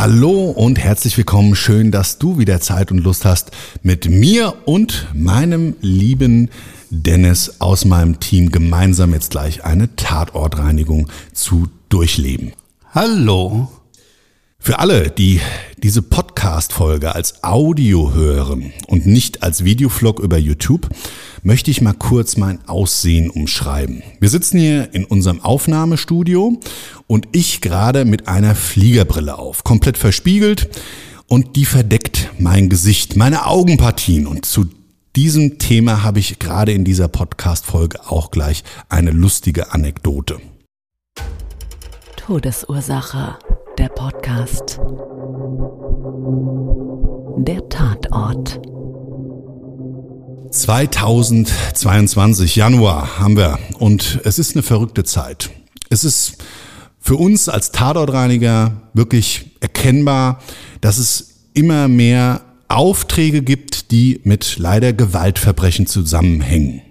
Hallo und herzlich willkommen. Schön, dass du wieder Zeit und Lust hast, mit mir und meinem lieben Dennis aus meinem Team gemeinsam jetzt gleich eine Tatortreinigung zu durchleben. Hallo. Für alle, die diese Podcast-Folge als Audio hören und nicht als Videovlog über YouTube, möchte ich mal kurz mein Aussehen umschreiben. Wir sitzen hier in unserem Aufnahmestudio und ich gerade mit einer Fliegerbrille auf, komplett verspiegelt und die verdeckt mein Gesicht, meine Augenpartien und zu diesem Thema habe ich gerade in dieser Podcast-Folge auch gleich eine lustige Anekdote. Todesursache. Der Podcast. Der Tatort. 2022, Januar haben wir und es ist eine verrückte Zeit. Es ist für uns als Tatortreiniger wirklich erkennbar, dass es immer mehr Aufträge gibt, die mit leider Gewaltverbrechen zusammenhängen.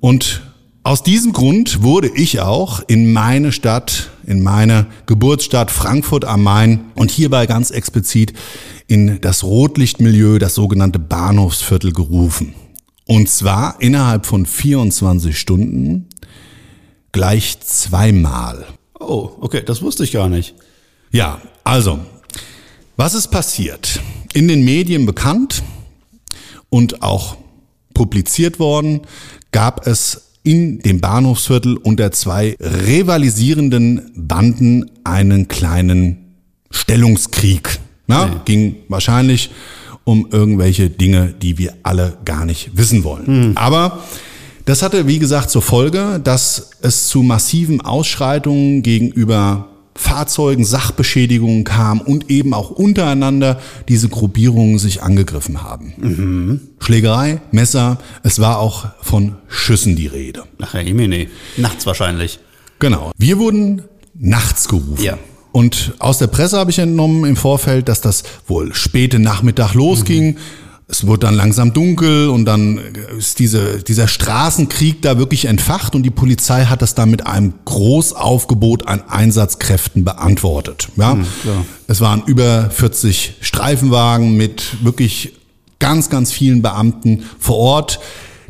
Und aus diesem Grund wurde ich auch in meine Stadt, in meine Geburtsstadt Frankfurt am Main und hierbei ganz explizit in das Rotlichtmilieu, das sogenannte Bahnhofsviertel gerufen. Und zwar innerhalb von 24 Stunden gleich zweimal. Oh, okay, das wusste ich gar nicht. Ja, also, was ist passiert? In den Medien bekannt und auch publiziert worden, gab es in dem Bahnhofsviertel unter zwei rivalisierenden Banden einen kleinen Stellungskrieg. Ja, nee. Ging wahrscheinlich um irgendwelche Dinge, die wir alle gar nicht wissen wollen. Hm. Aber das hatte, wie gesagt, zur Folge, dass es zu massiven Ausschreitungen gegenüber Fahrzeugen, Sachbeschädigungen kam und eben auch untereinander diese Gruppierungen sich angegriffen haben. Mhm. Schlägerei, Messer, es war auch von Schüssen die Rede. Ach, Herr Imene. Nachts wahrscheinlich. Genau. Wir wurden nachts gerufen. Ja. Und aus der Presse habe ich entnommen im Vorfeld, dass das wohl späte Nachmittag losging. Mhm es wurde dann langsam dunkel und dann ist diese, dieser Straßenkrieg da wirklich entfacht und die Polizei hat das dann mit einem Großaufgebot an Einsatzkräften beantwortet. Ja, mhm, es waren über 40 Streifenwagen mit wirklich ganz, ganz vielen Beamten vor Ort.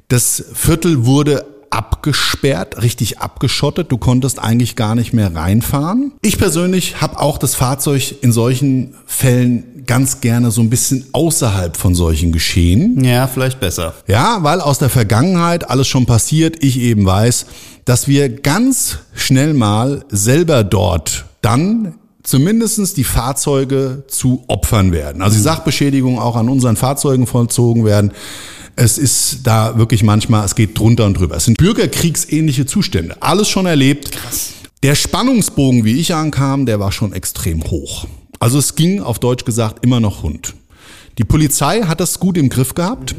Das Viertel wurde abgesperrt, richtig abgeschottet. Du konntest eigentlich gar nicht mehr reinfahren. Ich persönlich habe auch das Fahrzeug in solchen Fällen ganz gerne so ein bisschen außerhalb von solchen Geschehen. Ja, vielleicht besser. Ja, weil aus der Vergangenheit alles schon passiert. Ich eben weiß, dass wir ganz schnell mal selber dort dann zumindestens die Fahrzeuge zu Opfern werden. Also die Sachbeschädigungen auch an unseren Fahrzeugen vollzogen werden. Es ist da wirklich manchmal, es geht drunter und drüber. Es sind bürgerkriegsähnliche Zustände. Alles schon erlebt. Krass. Der Spannungsbogen, wie ich ankam, der war schon extrem hoch. Also es ging auf Deutsch gesagt immer noch Hund. Die Polizei hat das gut im Griff gehabt.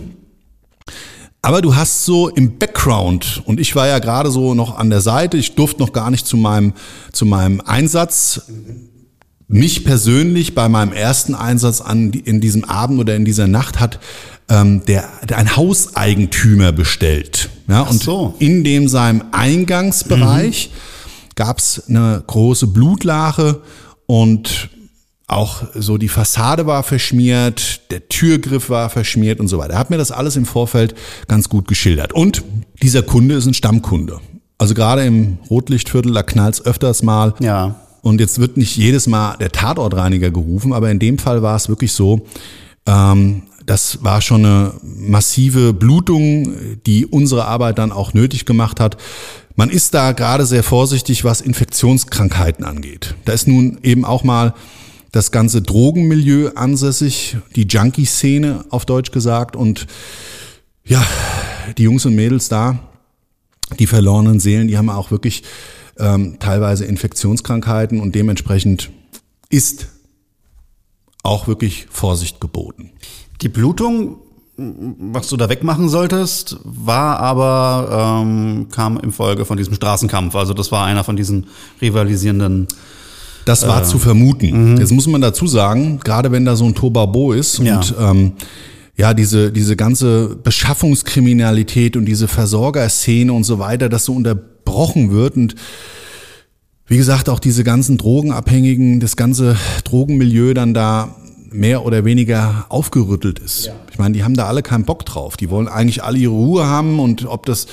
Aber du hast so im Background, und ich war ja gerade so noch an der Seite, ich durfte noch gar nicht zu meinem, zu meinem Einsatz mich persönlich bei meinem ersten Einsatz an in diesem Abend oder in dieser Nacht hat ähm, der, der ein Hauseigentümer bestellt. Ja, und so. in dem seinem Eingangsbereich mhm. gab es eine große Blutlache und auch so die Fassade war verschmiert, der Türgriff war verschmiert und so weiter. Er hat mir das alles im Vorfeld ganz gut geschildert. Und dieser Kunde ist ein Stammkunde. Also gerade im Rotlichtviertel, da knallt's öfters mal. Ja. Und jetzt wird nicht jedes Mal der Tatortreiniger gerufen, aber in dem Fall war es wirklich so, ähm, das war schon eine massive Blutung, die unsere Arbeit dann auch nötig gemacht hat. Man ist da gerade sehr vorsichtig, was Infektionskrankheiten angeht. Da ist nun eben auch mal das ganze Drogenmilieu ansässig, die Junkie-Szene auf Deutsch gesagt und ja, die Jungs und Mädels da, die verlorenen Seelen, die haben auch wirklich ähm, teilweise Infektionskrankheiten und dementsprechend ist auch wirklich Vorsicht geboten. Die Blutung, was du da wegmachen solltest, war aber, ähm, kam im Folge von diesem Straßenkampf. Also das war einer von diesen rivalisierenden. Das war zu vermuten. Jetzt muss man dazu sagen, gerade wenn da so ein Tobabo ist Ja. und ähm, ja, diese, diese ganze Beschaffungskriminalität und diese Versorgerszene und so weiter, das so unterbrochen wird und wie gesagt, auch diese ganzen Drogenabhängigen, das ganze Drogenmilieu dann da mehr oder weniger aufgerüttelt ist. Ich meine, die haben da alle keinen Bock drauf. Die wollen eigentlich alle ihre Ruhe haben und ob das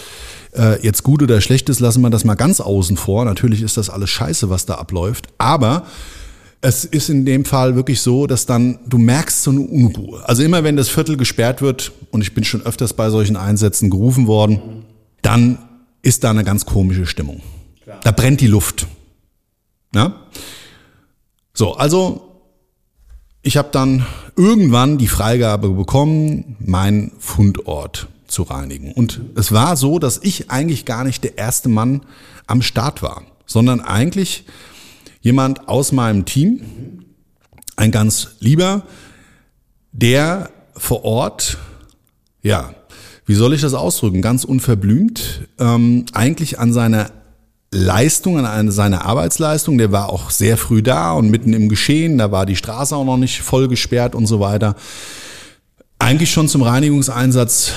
äh, jetzt gut oder schlecht ist, lassen wir das mal ganz außen vor. Natürlich ist das alles scheiße, was da abläuft. Aber es ist in dem Fall wirklich so, dass dann du merkst so eine Unruhe. Also immer wenn das Viertel gesperrt wird, und ich bin schon öfters bei solchen Einsätzen gerufen worden, dann ist da eine ganz komische Stimmung. Da brennt die Luft. Ja? So, also ich habe dann irgendwann die Freigabe bekommen, meinen Fundort zu reinigen. Und es war so, dass ich eigentlich gar nicht der erste Mann am Start war, sondern eigentlich jemand aus meinem Team, ein ganz lieber, der vor Ort, ja, wie soll ich das ausdrücken, ganz unverblümt, ähm, eigentlich an seiner Leistung, an eine, seine Arbeitsleistung, der war auch sehr früh da und mitten im Geschehen, da war die Straße auch noch nicht voll gesperrt und so weiter, eigentlich schon zum Reinigungseinsatz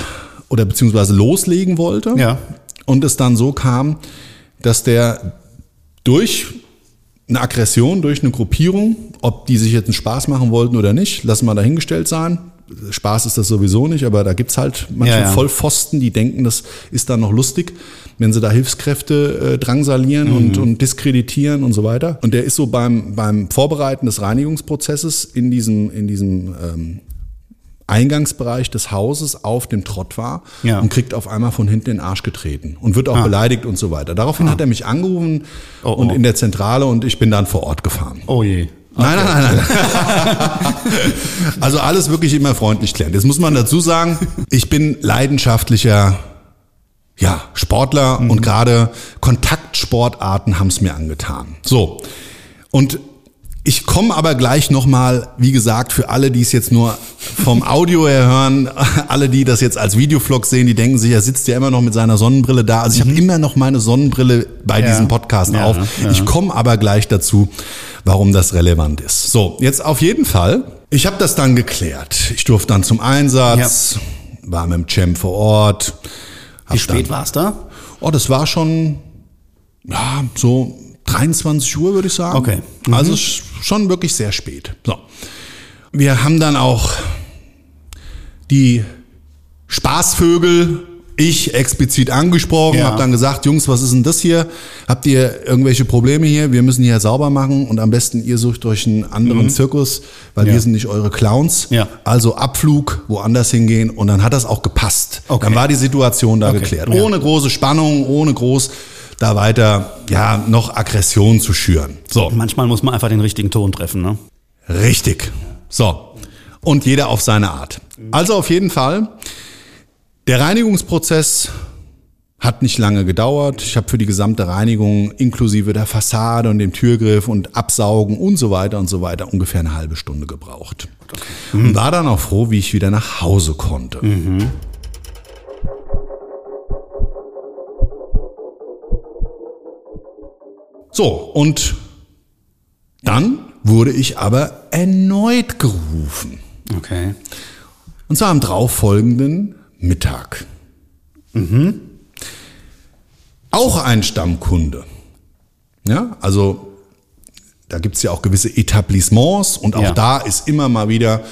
oder beziehungsweise loslegen wollte. Ja. Und es dann so kam, dass der durch eine Aggression, durch eine Gruppierung, ob die sich jetzt einen Spaß machen wollten oder nicht, lassen wir dahingestellt sein. Spaß ist das sowieso nicht, aber da gibt's halt manche Ja, ja. Vollpfosten, die denken, das ist dann noch lustig, wenn sie da Hilfskräfte äh, drangsalieren und, und diskreditieren und so weiter. Und der ist so beim, beim Vorbereiten des Reinigungsprozesses in diesem, in diesem ähm, Eingangsbereich des Hauses auf dem Trott war Ja. und kriegt auf einmal von hinten den Arsch getreten und wird auch Ah. beleidigt und so weiter. Daraufhin hat er mich angerufen Oh, und oh. in der Zentrale und ich bin dann vor Ort gefahren. Oh je. Nein, nein, nein, nein. also alles wirklich immer freundlich klären. Jetzt muss man dazu sagen, ich bin leidenschaftlicher ja, Sportler und gerade Kontaktsportarten haben es mir angetan. So. Und ich komme aber gleich nochmal, wie gesagt, für alle, die es jetzt nur vom Audio her hören, alle, die das jetzt als Videovlog sehen, die denken sich, er sitzt ja immer noch mit seiner Sonnenbrille da. Also ich habe immer noch meine Sonnenbrille bei Ja. diesem Podcast Ja, auf. ja. Ich komme aber gleich dazu, warum das relevant ist. So, jetzt auf jeden Fall. Ich habe das dann geklärt. Ich durfte dann zum Einsatz, war mit dem Champ vor Ort. Wie spät dann- war's da? Oh, das war schon, ja, so 23 Uhr, würde ich sagen. Okay. Also sch- schon wirklich sehr spät. So. Wir haben dann auch die Spaßvögel, ich explizit angesprochen, Ja. habe dann gesagt, Jungs, was ist denn das hier? Habt ihr irgendwelche Probleme hier? Wir müssen hier sauber machen und am besten ihr sucht euch einen anderen Zirkus, weil Ja. wir sind nicht eure Clowns. Ja. Also Abflug, woanders hingehen und dann hat das auch gepasst. Okay. Dann war die Situation da Okay. geklärt. Ohne große Spannung, ohne groß da weiter, ja, noch Aggression zu schüren. So. Manchmal muss man einfach den richtigen Ton treffen, ne? Richtig. So. Und jeder auf seine Art. Also auf jeden Fall, der Reinigungsprozess hat nicht lange gedauert. Ich habe für die gesamte Reinigung inklusive der Fassade und dem Türgriff und Absaugen und so weiter und so weiter ungefähr eine halbe Stunde gebraucht. Und war dann auch froh, wie ich wieder nach Hause konnte. So, und dann wurde ich aber erneut gerufen. Okay. Und zwar am darauffolgenden Mittag. Auch ein Stammkunde. Ja, also da gibt's ja auch gewisse Etablissements und auch Ja. da ist immer mal wieder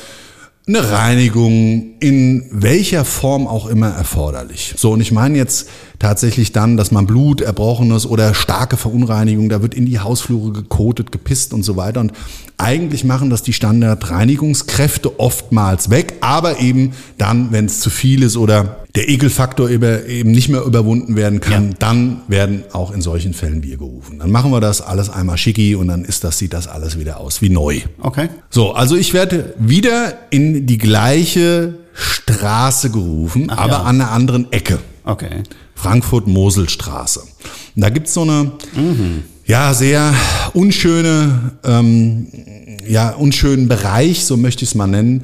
eine Reinigung in welcher Form auch immer erforderlich. So, und ich meine jetzt tatsächlich dann, dass man Blut, Erbrochenes oder starke Verunreinigung, da wird in die Hausflure gekotet, gepisst und so weiter. Und eigentlich machen das die Standardreinigungskräfte oftmals weg, aber eben dann, wenn es zu viel ist oder der Ekelfaktor eben nicht mehr überwunden werden kann, Ja. dann werden auch in solchen Fällen wir gerufen. Dann machen wir das alles einmal schicki und dann ist das, sieht das alles wieder aus wie neu. Okay. So, also ich werde wieder in die gleiche Straße gerufen, Ach aber ja. an einer anderen Ecke. Okay. Frankfurt-Moselstraße. Da gibt's so eine, ja, sehr unschöne, ähm, ja, unschönen Bereich, so möchte ich es mal nennen.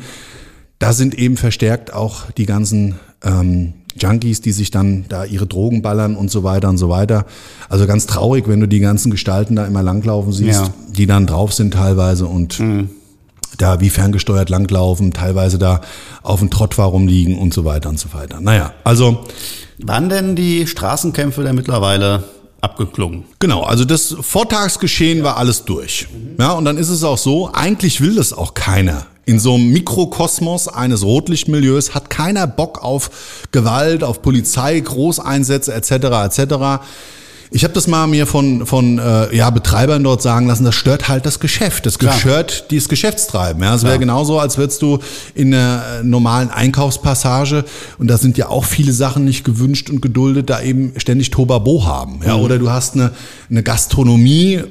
Da sind eben verstärkt auch die ganzen ähm, Junkies, die sich dann da ihre Drogen ballern und so weiter und so weiter. Also ganz traurig, wenn du die ganzen Gestalten da immer langlaufen siehst, Ja. die dann drauf sind teilweise und da wie ferngesteuert langlaufen, teilweise da auf dem Trott rumliegen und so weiter und so weiter. Naja, also Wann denn die Straßenkämpfe denn mittlerweile abgeklungen? Genau, also das Vortagsgeschehen war alles durch. Ja, und dann ist es auch so, eigentlich will das auch keiner. In so einem Mikrokosmos eines Rotlichtmilieus hat keiner Bock auf Gewalt, auf Polizei, Großeinsätze etc. etc. Ich habe das mal mir von, von äh, ja, Betreibern dort sagen lassen, das stört halt das Geschäft. Das Klar. stört dieses Geschäftstreiben. Ja, es wäre genauso, als würdest du in einer äh, normalen Einkaufspassage, und da sind ja auch viele Sachen nicht gewünscht und geduldet, da eben ständig Tobabo haben. Ja, oder du hast eine, eine Gastronomie,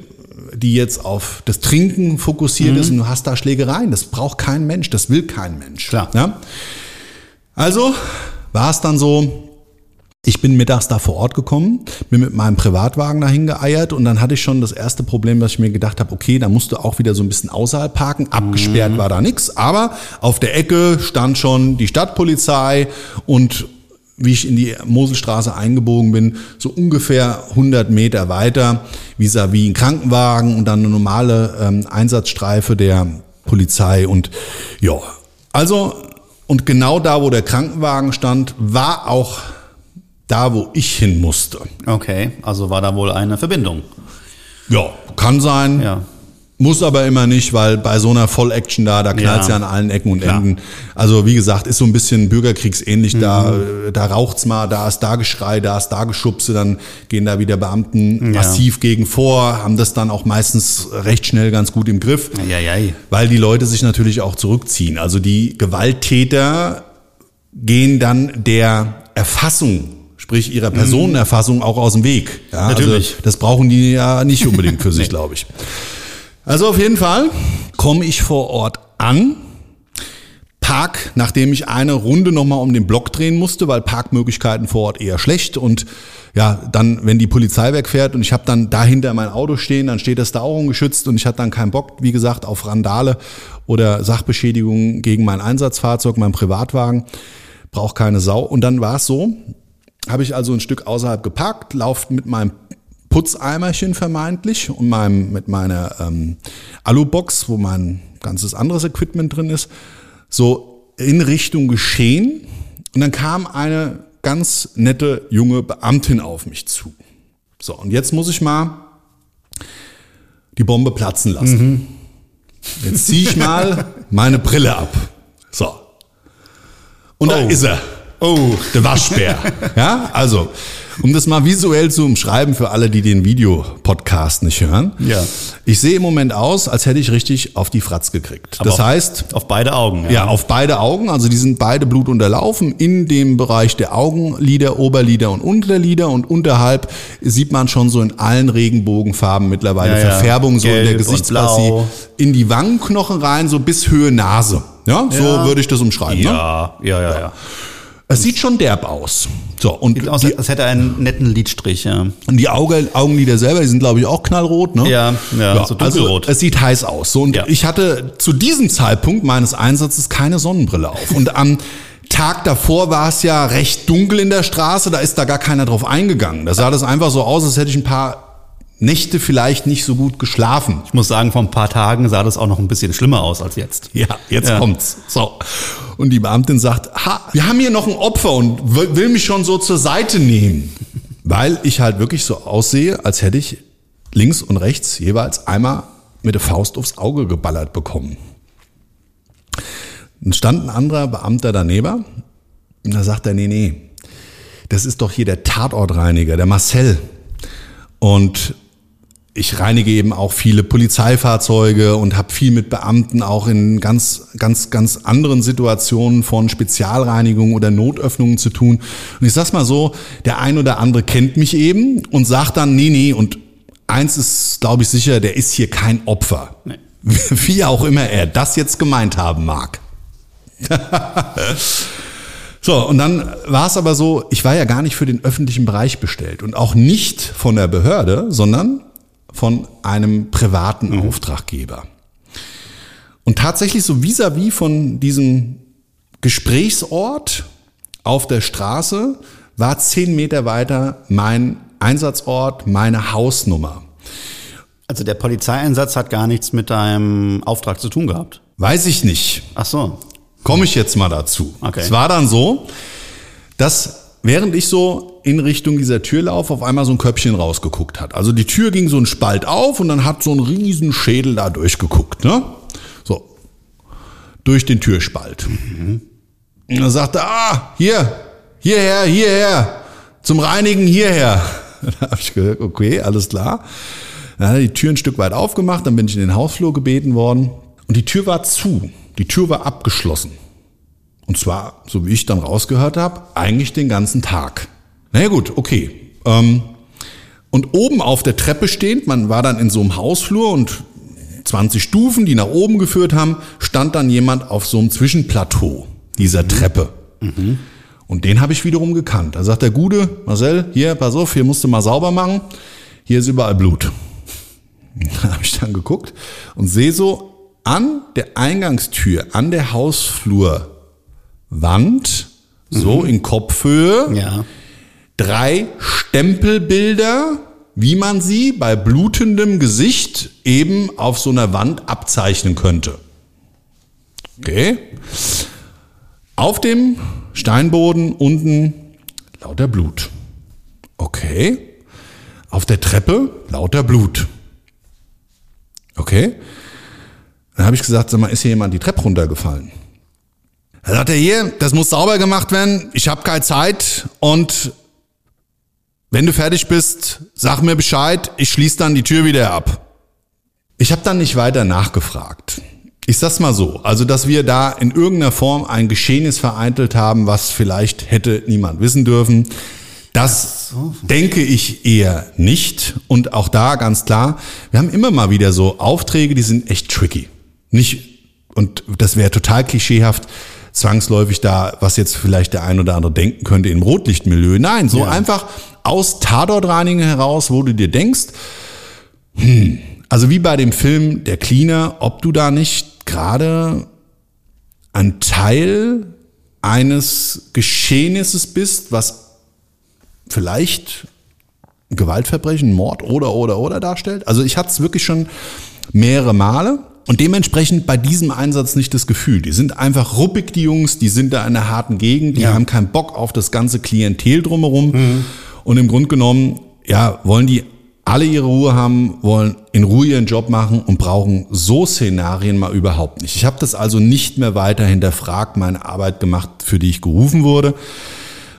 die jetzt auf das Trinken fokussiert ist und du hast da Schlägereien. Das braucht kein Mensch, das will kein Mensch. Klar. Ja? Also war es dann so, ich bin mittags da vor Ort gekommen, bin mit meinem Privatwagen dahin geeiert und dann hatte ich schon das erste Problem, dass ich mir gedacht habe, okay, da musst du auch wieder so ein bisschen außerhalb parken. Abgesperrt war da nichts, aber auf der Ecke stand schon die Stadtpolizei und wie ich in die Moselstraße eingebogen bin, so ungefähr 100 Meter weiter, vis-à-vis ein Krankenwagen und dann eine normale ähm, Einsatzstreife der Polizei und ja, also und genau da, wo der Krankenwagen stand, war auch da, wo ich hin musste. Okay, also war da wohl eine Verbindung. Ja, kann sein. Ja. Muss aber immer nicht, weil bei so einer Voll-Action da, da knallt's ja. Ja. an allen Ecken und Klar. Enden. Also wie gesagt, ist so ein bisschen bürgerkriegsähnlich. Da, da raucht's mal, da ist da Geschrei, da ist da Geschubse, dann gehen da wieder Beamten Ja. massiv gegen vor, haben das dann auch meistens recht schnell ganz gut im Griff. Eieiei. Weil die Leute sich natürlich auch zurückziehen. Also die Gewalttäter gehen dann der Erfassung, sprich ihrer Personenerfassung auch aus dem Weg. Ja, Natürlich. Also das brauchen die ja nicht unbedingt für sich, glaube ich. Also auf jeden Fall komme ich vor Ort an, park, nachdem ich eine Runde nochmal um den Block drehen musste, weil Parkmöglichkeiten vor Ort eher schlecht und ja, dann, wenn die Polizei wegfährt und ich habe dann dahinter mein Auto stehen, dann steht das da auch ungeschützt und ich hatte dann keinen Bock, wie gesagt, auf Randale oder Sachbeschädigungen gegen mein Einsatzfahrzeug, mein Privatwagen, braucht keine Sau. Und dann war es so, habe ich also ein Stück außerhalb geparkt, lauft mit meinem Putzeimerchen vermeintlich und meinem, mit meiner ähm, Alubox, wo mein ganzes anderes Equipment drin ist, so in Richtung Geschehen. Und dann kam eine ganz nette junge Beamtin auf mich zu. So, und jetzt muss ich mal die Bombe platzen lassen. Jetzt ziehe ich mal meine Brille ab. So. Und da Oh. ist er. Oh, Der Waschbär. ja, also, um das mal visuell zu umschreiben für alle, die den Videopodcast nicht hören. Ja. Ich sehe im Moment aus, als hätte ich richtig auf die Fratz gekriegt. Aber das auf- heißt, auf beide Augen. Ja. ja, auf beide Augen, also die sind beide blutunterlaufen in dem Bereich der Augenlider, Oberlider und Unterlider und unterhalb sieht man schon so in allen Regenbogenfarben mittlerweile Ja, ja. Verfärbung so in der Gesichtspartie in die Wangenknochen rein, so bis Höhe Nase. Ja, so Ja. würde ich das umschreiben. Ne? ja, ja, ja, ja. Es sieht schon derb aus. So, und Sieht aus, die, als hätte er einen netten Lidstrich, ja. und die Auge, Augenlider selber, die sind glaube ich auch knallrot, ne? Ja, ja, so also dunkelrot. es sieht heiß aus. So, und Ja. ich hatte zu diesem Zeitpunkt meines Einsatzes keine Sonnenbrille auf. Und am Tag davor war es ja recht dunkel in der Straße, da ist da gar keiner drauf eingegangen. Da sah das einfach so aus, als hätte ich ein paar Nächte vielleicht nicht so gut geschlafen. Ich muss sagen, vor ein paar Tagen sah das auch noch ein bisschen schlimmer aus als jetzt. Ja, jetzt Ja. kommt's. So. Und die Beamtin sagt, ha, wir haben hier noch ein Opfer und will mich schon so zur Seite nehmen. Weil ich halt wirklich so aussehe, als hätte ich links und rechts jeweils einmal mit der Faust aufs Auge geballert bekommen. Dann stand ein anderer Beamter daneben und da sagt er, nee, nee, das ist doch hier der Tatortreiniger, der Marcel. Und ich reinige eben auch viele Polizeifahrzeuge und habe viel mit Beamten auch in ganz, ganz, ganz anderen Situationen von Spezialreinigung oder Notöffnungen zu tun. Und ich sag's mal so, der ein oder andere kennt mich eben und sagt dann, nee, nee, und eins ist, glaube ich, sicher, der ist hier kein Opfer. Nee. Wie auch immer er das jetzt gemeint haben mag. so, und dann war es aber so, ich war ja gar nicht für den öffentlichen Bereich bestellt und auch nicht von der Behörde, sondern von einem privaten mhm. Auftraggeber. Und tatsächlich so vis-à-vis -vis von diesem Gesprächsort auf der Straße war zehn Meter weiter mein Einsatzort, meine Hausnummer. Also der Polizeieinsatz hat gar nichts mit deinem Auftrag zu tun gehabt? Weiß ich nicht. Ach so. Komme ich jetzt mal dazu. Okay. Es war dann so, dass während ich so in Richtung dieser Tür laufe, auf einmal so ein Köpfchen rausgeguckt hat. Also die Tür ging so ein Spalt auf und dann hat so ein riesen Schädel da durchgeguckt, ne? So. Durch den Türspalt. Mhm. Und dann sagte, ah, hier, hierher, hierher, zum Reinigen hierher. Da habe ich gesagt, okay, alles klar. Dann hat er die Tür ein Stück weit aufgemacht, dann bin ich in den Hausflur gebeten worden und die Tür war zu. Die Tür war abgeschlossen. Und zwar, so wie ich dann rausgehört habe, eigentlich den ganzen Tag. Na ja, gut, okay. Ähm, und oben auf der Treppe stehend, man war dann in so einem Hausflur und 20 Stufen, die nach oben geführt haben, stand dann jemand auf so einem Zwischenplateau dieser mhm. Treppe. Mhm. Und den habe ich wiederum gekannt. Da sagt der Gude, Marcel, hier, pass auf, hier musst du mal sauber machen. Hier ist überall Blut. Da habe ich dann geguckt und sehe so an der Eingangstür, an der Hausflur Wand, so mhm. in Kopfhöhe. Ja. Drei Stempelbilder, wie man sie bei blutendem Gesicht eben auf so einer Wand abzeichnen könnte. Okay. Auf dem Steinboden unten lauter Blut. Okay. Auf der Treppe lauter Blut. Okay. Dann habe ich gesagt, sag mal, ist hier jemand die Treppe runtergefallen? Da sagt er hier, das muss sauber gemacht werden, ich habe keine Zeit und wenn du fertig bist, sag mir Bescheid, ich schließe dann die Tür wieder ab. Ich habe dann nicht weiter nachgefragt. Ich sag's mal so, also dass wir da in irgendeiner Form ein Geschehnis vereintelt haben, was vielleicht hätte niemand wissen dürfen. Das denke ich eher nicht. Und auch da ganz klar, wir haben immer mal wieder so Aufträge, die sind echt tricky. Nicht, und das wäre total klischeehaft, zwangsläufig da, was jetzt vielleicht der ein oder andere denken könnte, im Rotlichtmilieu. Nein, so ja. einfach aus Tatortreinigen heraus, wo du dir denkst, hm, also wie bei dem Film Der Cleaner, ob du da nicht gerade ein Teil eines Geschehnisses bist, was vielleicht Gewaltverbrechen, Mord oder oder oder darstellt. Also ich hatte es wirklich schon mehrere Male und dementsprechend bei diesem Einsatz nicht das Gefühl. Die sind einfach ruppig, die Jungs, die sind da in einer harten Gegend, die ja. haben keinen Bock auf das ganze Klientel drumherum. Mhm. Und im Grunde genommen, ja, wollen die alle ihre Ruhe haben, wollen in Ruhe ihren Job machen und brauchen so Szenarien mal überhaupt nicht. Ich habe das also nicht mehr weiter hinterfragt, meine Arbeit gemacht, für die ich gerufen wurde.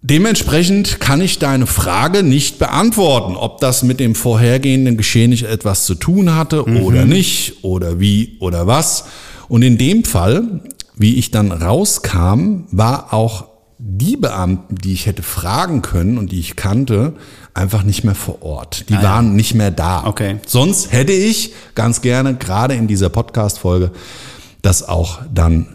Dementsprechend kann ich deine Frage nicht beantworten, ob das mit dem vorhergehenden Geschehen nicht etwas zu tun hatte mhm. oder nicht oder wie oder was. Und in dem Fall, wie ich dann rauskam, war auch die Beamten, die ich hätte fragen können und die ich kannte, einfach nicht mehr vor Ort. Die ah, waren ja. nicht mehr da. Okay. Sonst hätte ich ganz gerne, gerade in dieser Podcast-Folge, das auch dann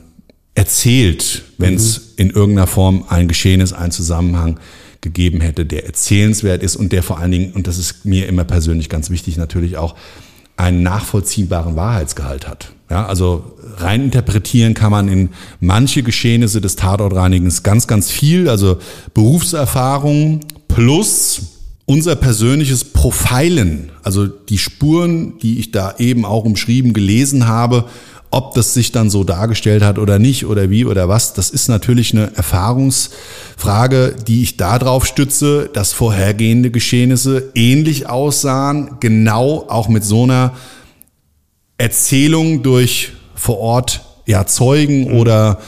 erzählt, wenn es mhm. in irgendeiner Form ein Geschehnis, ein Zusammenhang gegeben hätte, der erzählenswert ist und der vor allen Dingen, und das ist mir immer persönlich ganz wichtig, natürlich auch einen nachvollziehbaren Wahrheitsgehalt hat. Ja, also rein interpretieren kann man in manche Geschehnisse des Tatortreinigens ganz, ganz viel, also Berufserfahrung plus unser persönliches Profilen, also die Spuren, die ich da eben auch umschrieben gelesen habe, ob das sich dann so dargestellt hat oder nicht oder wie oder was, das ist natürlich eine Erfahrungsfrage, die ich darauf stütze, dass vorhergehende Geschehnisse ähnlich aussahen, genau auch mit so einer Erzählung durch vor Ort ja, Zeugen oder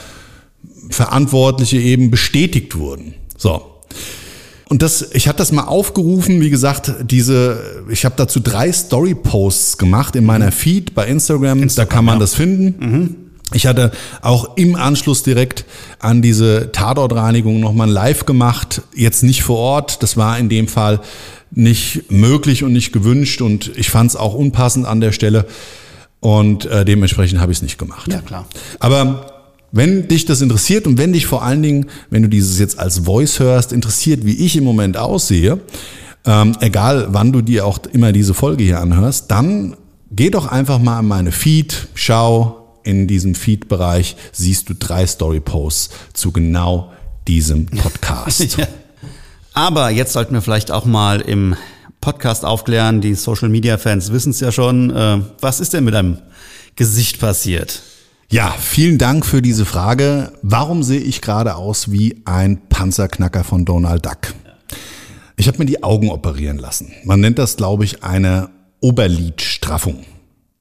Verantwortliche eben bestätigt wurden. So. Und das, ich habe das mal aufgerufen, wie gesagt, diese, ich habe dazu drei Story-Posts gemacht in meiner Feed bei Instagram, Instagram, da kann man ja. das finden. Ich hatte auch im Anschluss direkt an diese Tatortreinigung nochmal ein Live gemacht, jetzt nicht vor Ort, das war in dem Fall nicht möglich und nicht gewünscht und ich fand es auch unpassend an der Stelle und äh, dementsprechend habe ich es nicht gemacht. Ja, klar. Aber wenn dich das interessiert und wenn dich vor allen Dingen, wenn du dieses jetzt als Voice hörst, interessiert, wie ich im Moment aussehe, ähm, egal wann du dir auch immer diese Folge hier anhörst, dann geh doch einfach mal in meine Feed, schau in diesem Feed-Bereich, siehst du drei Story-Posts zu genau diesem Podcast. Ja. Aber jetzt sollten wir vielleicht auch mal im Podcast aufklären. Die Social Media Fans wissen es ja schon. Äh, was ist denn mit deinem Gesicht passiert? Ja, vielen Dank für diese Frage. Warum sehe ich gerade aus wie ein Panzerknacker von Donald Duck? Ich habe mir die Augen operieren lassen. Man nennt das, glaube ich, eine Oberlidstraffung.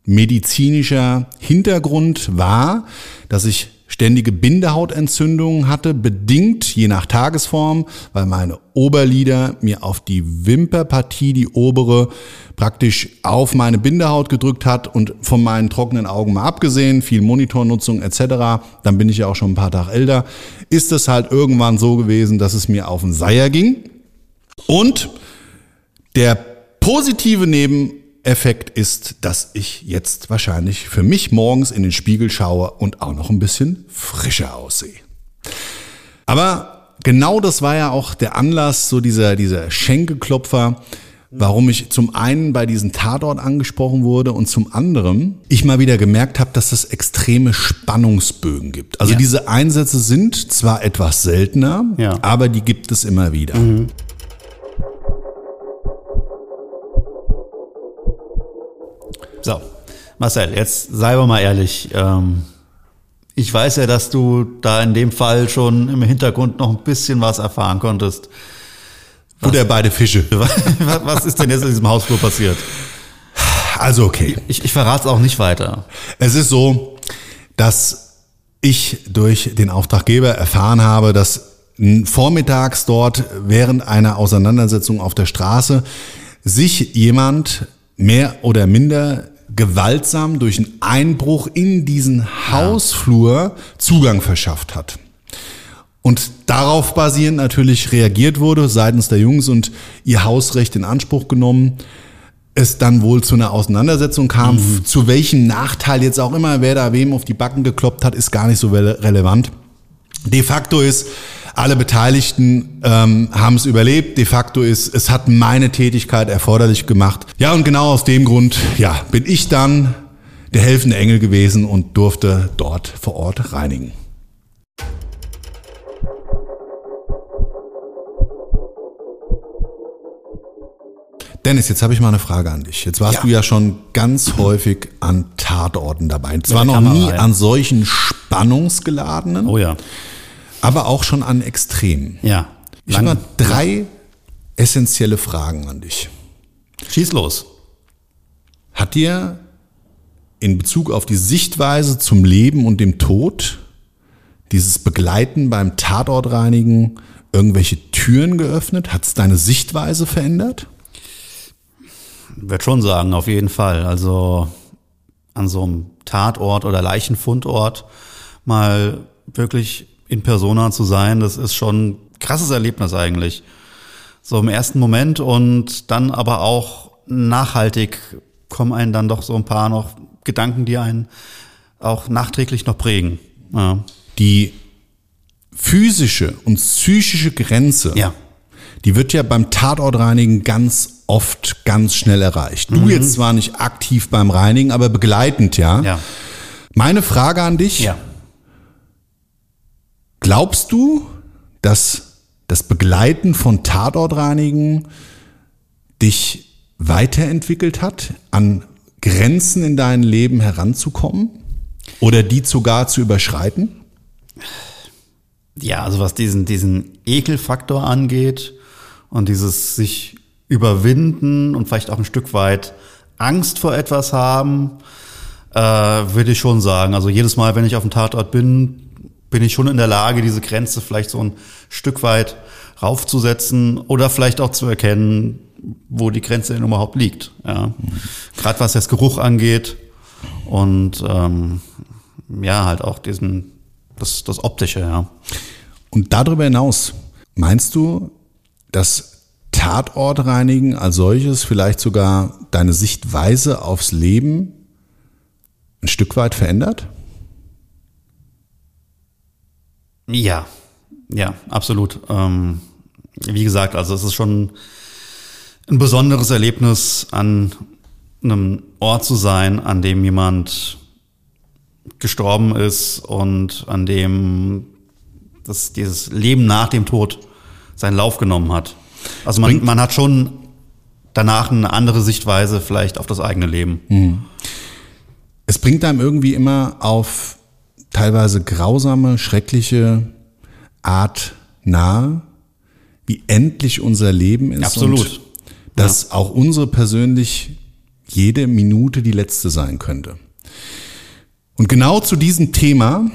Medizinischer Hintergrund war, dass ich ständige Bindehautentzündungen hatte, bedingt je nach Tagesform, weil meine Oberlider mir auf die Wimperpartie, die obere, praktisch auf meine Bindehaut gedrückt hat und von meinen trockenen Augen mal abgesehen, viel Monitornutzung etc., dann bin ich ja auch schon ein paar Tage älter, ist es halt irgendwann so gewesen, dass es mir auf den Seier ging. Und der positive Nebeneffekt ist, dass ich jetzt wahrscheinlich für mich morgens in den Spiegel schaue und auch noch ein bisschen frischer aussehe. Aber genau das war ja auch der Anlass, so dieser, dieser Schenkelklopfer, warum ich zum einen bei diesem Tatort angesprochen wurde und zum anderen ich mal wieder gemerkt habe, dass es extreme Spannungsbögen gibt. Also Ja. diese Einsätze sind zwar etwas seltener, Ja. aber die gibt es immer wieder. So, Marcel, jetzt sei wir mal ehrlich. Ähm, ich weiß ja, dass du da in dem Fall schon im Hintergrund noch ein bisschen was erfahren konntest. Oder beide Fische. Was ist denn jetzt in diesem Hausflur passiert? Also okay. Ich, ich verrate es auch nicht weiter. Es ist so, dass ich durch den Auftraggeber erfahren habe, dass vormittags dort während einer Auseinandersetzung auf der Straße sich jemand mehr oder minder gewaltsam durch einen Einbruch in diesen Hausflur Zugang verschafft hat. Und darauf basierend natürlich reagiert wurde seitens der Jungs und ihr Hausrecht in Anspruch genommen. Es dann wohl zu einer Auseinandersetzung kam. Mhm. Zu welchem Nachteil jetzt auch immer, wer da wem auf die Backen gekloppt hat, ist gar nicht so rele- relevant. De facto ist, alle Beteiligten ähm, haben es überlebt. De facto ist, es hat meine Tätigkeit erforderlich gemacht. Ja, und genau aus dem Grund, ja, bin ich dann der helfende Engel gewesen und durfte dort vor Ort reinigen. Dennis, jetzt habe ich mal eine Frage an dich. Jetzt warst Ja. du ja schon ganz häufig an Tatorten dabei. Zwar noch nie an solchen spannungsgeladenen, Oh ja. Aber auch schon an Extremen. Ja. Ich habe drei essentielle Fragen an dich. Schieß los. Hat dir in Bezug auf die Sichtweise zum Leben und dem Tod dieses Begleiten beim Tatortreinigen irgendwelche Türen geöffnet? Hat es deine Sichtweise verändert? Würde schon sagen, auf jeden Fall. Also an so einem Tatort oder Leichenfundort mal wirklich in Persona zu sein, das ist schon ein krasses Erlebnis eigentlich. So im ersten Moment und dann aber auch nachhaltig kommen einen dann doch so ein paar noch Gedanken, die einen auch nachträglich noch prägen. Ja. Die physische und psychische Grenze, Ja. die wird ja beim Tatortreinigen ganz oft ganz schnell erreicht. Du jetzt zwar nicht aktiv beim Reinigen, aber begleitend, ja. Ja. Meine Frage an dich, Ja. Glaubst du, dass das Begleiten von Tatortreinigen dich weiterentwickelt hat, an Grenzen in deinem Leben heranzukommen oder die sogar zu überschreiten? Ja, also was diesen, diesen Ekelfaktor angeht und dieses sich überwinden und vielleicht auch ein Stück weit Angst vor etwas haben, Äh, würde ich schon sagen. Also jedes Mal, wenn ich auf dem Tatort bin, bin ich schon in der Lage, diese Grenze vielleicht so ein Stück weit raufzusetzen oder vielleicht auch zu erkennen, wo die Grenze denn überhaupt liegt. Ja. Gerade was das Geruch angeht und ähm, ja, halt auch diesen, das, das Optische, ja. Und darüber hinaus, meinst du, dass Tatortreinigen als solches vielleicht sogar deine Sichtweise aufs Leben ein Stück weit verändert? Ja, ja, absolut. Ähm, wie gesagt, also es ist schon ein besonderes Erlebnis, an einem Ort zu sein, an dem jemand gestorben ist und an dem das, dieses Leben nach dem Tod seinen Lauf genommen hat. Also man, man hat schon danach eine andere Sichtweise vielleicht auf das eigene Leben. Mhm. Es bringt einem irgendwie immer auf teilweise grausame, schreckliche Art nahe, wie endlich unser Leben ist. Absolut. Und dass ja. auch unsere persönlich jede Minute die letzte sein könnte. Und genau zu diesem Thema,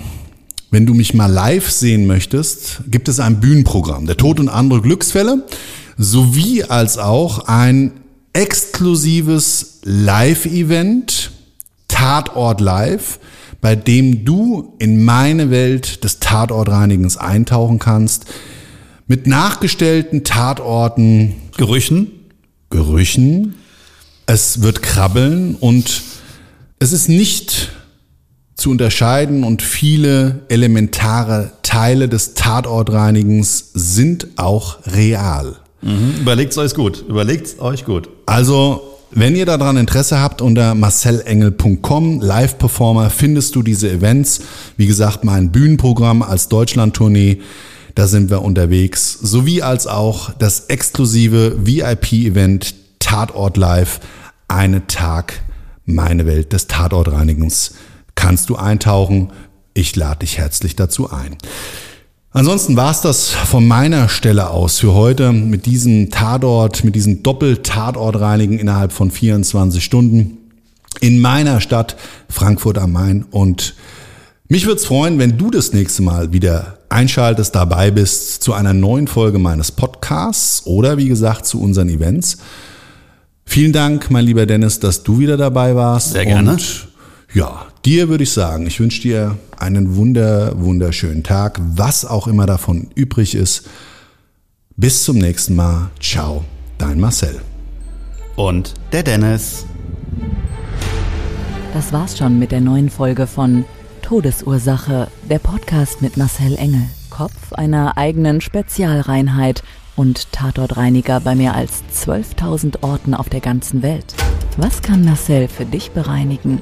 wenn du mich mal live sehen möchtest, gibt es ein Bühnenprogramm, der Tod und andere Glücksfälle, sowie als auch ein exklusives Live-Event, Tatort Live, bei dem du in meine Welt des Tatortreinigens eintauchen kannst, mit nachgestellten Tatorten, Gerüchen, Gerüchen, es wird krabbeln und es ist nicht zu unterscheiden und viele elementare Teile des Tatortreinigens sind auch real. Mhm. Überlegt euch gut. Überlegt euch gut. Also, wenn ihr daran Interesse habt, unter marcelengel.com, Live-Performer, findest du diese Events. Wie gesagt, mein Bühnenprogramm als Deutschland-Tournee, da sind wir unterwegs. Sowie als auch das exklusive VIP-Event Tatort Live, eine Tag meine Welt des Tatortreinigens. Kannst du eintauchen? Ich lade dich herzlich dazu ein. Ansonsten war es das von meiner Stelle aus für heute mit diesem Tatort, mit diesem Doppel-Tatort-Reinigen innerhalb von 24 Stunden in meiner Stadt Frankfurt am Main. Und mich würde es freuen, wenn du das nächste Mal wieder einschaltest, dabei bist zu einer neuen Folge meines Podcasts oder wie gesagt zu unseren Events. Vielen Dank, mein lieber Dennis, dass du wieder dabei warst. Sehr gerne. Und ja, dir würde ich sagen, ich wünsche dir einen wunder, wunderschönen Tag, was auch immer davon übrig ist. Bis zum nächsten Mal. Ciao, dein Marcel. Und der Dennis. Das war's schon mit der neuen Folge von Todesursache, der Podcast mit Marcel Engel, Kopf einer eigenen Spezialreinheit und Tatortreiniger bei mehr als 12.000 Orten auf der ganzen Welt. Was kann Marcel für dich bereinigen?